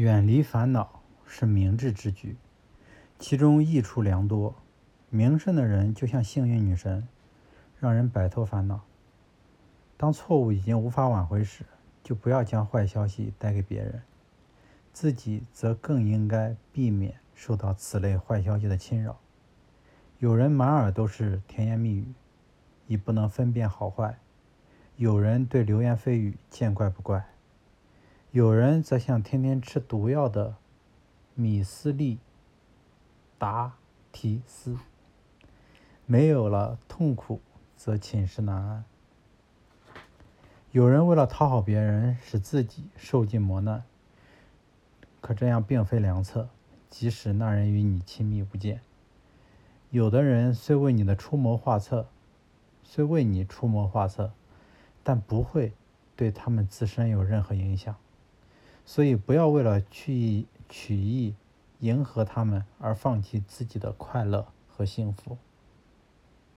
远离烦恼是明智之举，其中益处良多。明圣的人就像幸运女神，让人摆脱烦恼。当错误已经无法挽回时，就不要将坏消息带给别人，自己则更应该避免受到此类坏消息的侵扰。有人满耳都是甜言蜜语，已不能分辨好坏；有人对流言蜚语见怪不怪。有人则像天天吃毒药的米斯利达提斯，没有了痛苦，则寝食难安。有人为了讨好别人，使自己受尽磨难，可这样并非良策，即使那人与你亲密无间。有的人虽为你的出谋划策，虽为你出谋划策，但不会对他们自身有任何影响。所以，不要为了去取意迎合他们而放弃自己的快乐和幸福。